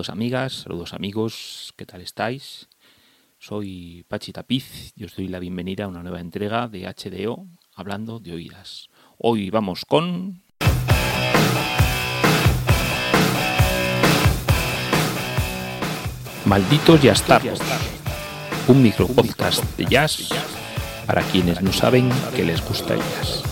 Saludos amigas, saludos amigos, ¿qué tal estáis? Soy Pachi Tapiz y os doy la bienvenida a una nueva entrega de HDO hablando de oídas. Hoy vamos con... Malditos Jazz un micropodcast de jazz para quienes no saben que les gusta el jazz.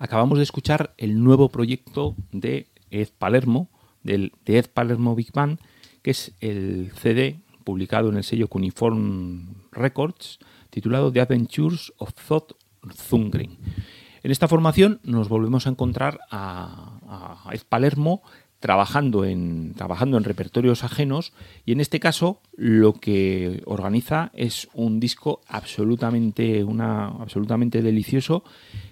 Acabamos de escuchar el nuevo proyecto de Ed Palermo, del, de Ed Palermo Big Band, que es el CD publicado en el sello Cuneiform Records, titulado The Adventures of Thought Zungren. En esta formación nos volvemos a encontrar a, a Ed Palermo trabajando en, trabajando en repertorios ajenos y en este caso lo que organiza es un disco absolutamente, una, absolutamente delicioso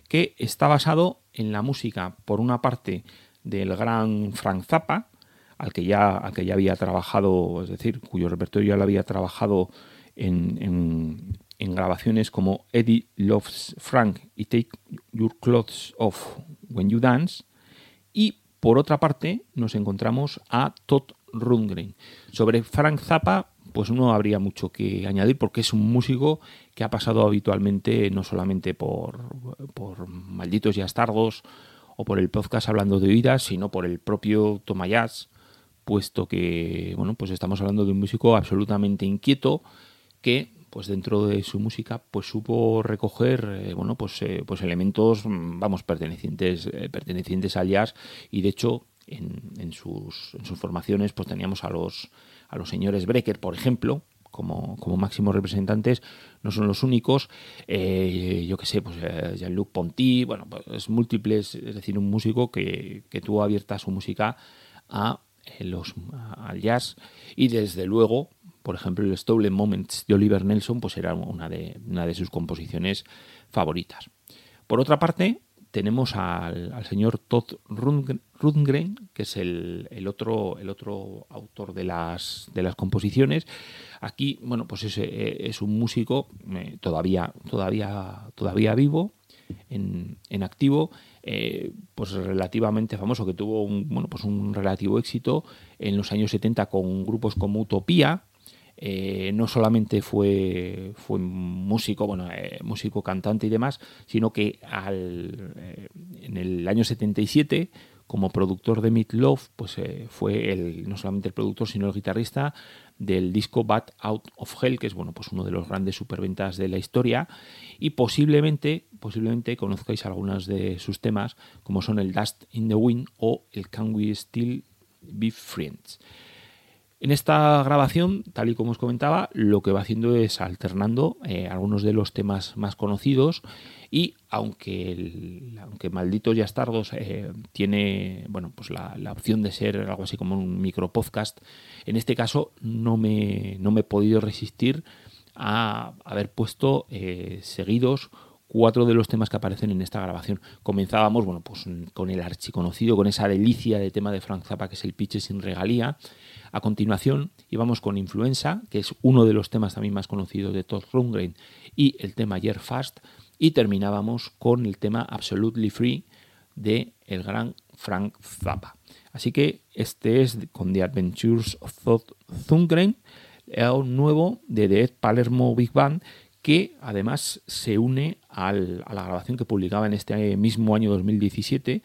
que está basado en la música, por una parte, del gran Frank Zappa, al que ya, al que ya había trabajado, es decir, cuyo repertorio ya lo había trabajado en, en grabaciones como Eddie Loves Frank y Take Your Clothes Off When You Dance, y por otra parte, nos encontramos a Todd Rundgren. Sobre Frank Zappa, pues no habría mucho que añadir porque es un músico que ha pasado habitualmente no solamente por, por Malditos y Astardos o por el podcast Hablando de Oídas, sino por el propio Tomayas, puesto que, bueno, pues estamos hablando de un músico absolutamente inquieto que pues dentro de su música pues supo recoger eh, bueno pues eh, pues elementos mm, vamos pertenecientes eh, pertenecientes al jazz y de hecho en, sus, en sus formaciones pues teníamos a los a los señores Brecker por ejemplo como, máximos representantes, no son los únicos. yo que sé, pues Jean-Luc Ponty, bueno, pues múltiples, es decir, un músico que, que tuvo abierta su música a los, al jazz y desde luego por ejemplo, el Stolen Moments de Oliver Nelson, pues era una de, una de sus composiciones favoritas. Por otra parte, tenemos al, señor Todd Rundgren, que es el, otro, el otro autor de las, de las composiciones. Aquí, bueno, pues es, es un músico eh, todavía, todavía, todavía vivo, en, en activo, eh, pues relativamente famoso, que tuvo un, bueno, pues un relativo éxito en los años 70 con grupos como Utopía, eh, no solamente fue, fue músico, bueno, eh, músico, cantante y demás, sino que al, eh, en el año 77, como productor de Meat Love, pues fue el, no solamente el productor, sino el guitarrista del disco Bad Out of Hell, que es bueno, pues uno de los grandes superventas de la historia, y posiblemente, posiblemente conozcáis algunos de sus temas, como son el Dust in the Wind o el Can We Still Be Friends. En esta grabación, tal y como os comentaba, lo que va haciendo es alternando eh, algunos de los temas más conocidos y aunque, aunque Malditos y Astardos eh, tiene bueno, pues la, opción de ser algo así como un micro podcast, en este caso no me, no me he podido resistir a haber puesto eh, seguidos cuatro de los temas que aparecen en esta grabación. Comenzábamos, bueno, pues con el archiconocido, con esa delicia de tema de Frank Zappa que es el Pitch sin regalía. A continuación íbamos con Influenza, que es uno de los temas también más conocidos de Todd Rundgren, y el tema Year Fast, y terminábamos con el tema Absolutely Free de el gran Frank Zappa. Así que este es con The Adventures of Todd Rundgren, un nuevo de The Ed Palermo Big Band, que además se une a la grabación que publicaba en este mismo año 2017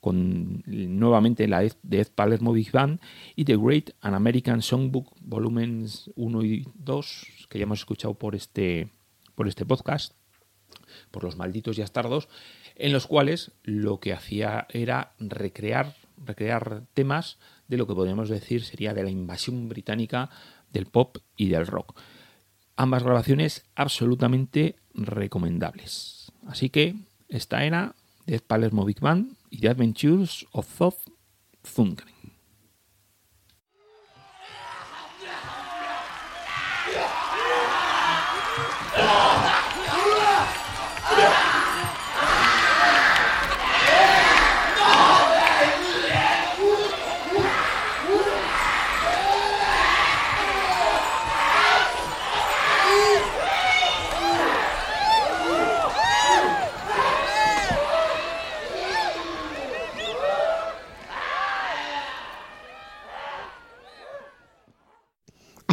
con nuevamente la de Ed Palermo Big Band y The Great and American Songbook volúmenes 1 y 2 que ya hemos escuchado por este, por este podcast, por los malditos y astardos, en los cuales lo que hacía era recrear, recrear temas de lo que podríamos decir sería de la invasión británica del pop y del rock. Ambas grabaciones absolutamente recomendables. Así que esta era de Palermo Big Band y The Adventures of Thundering.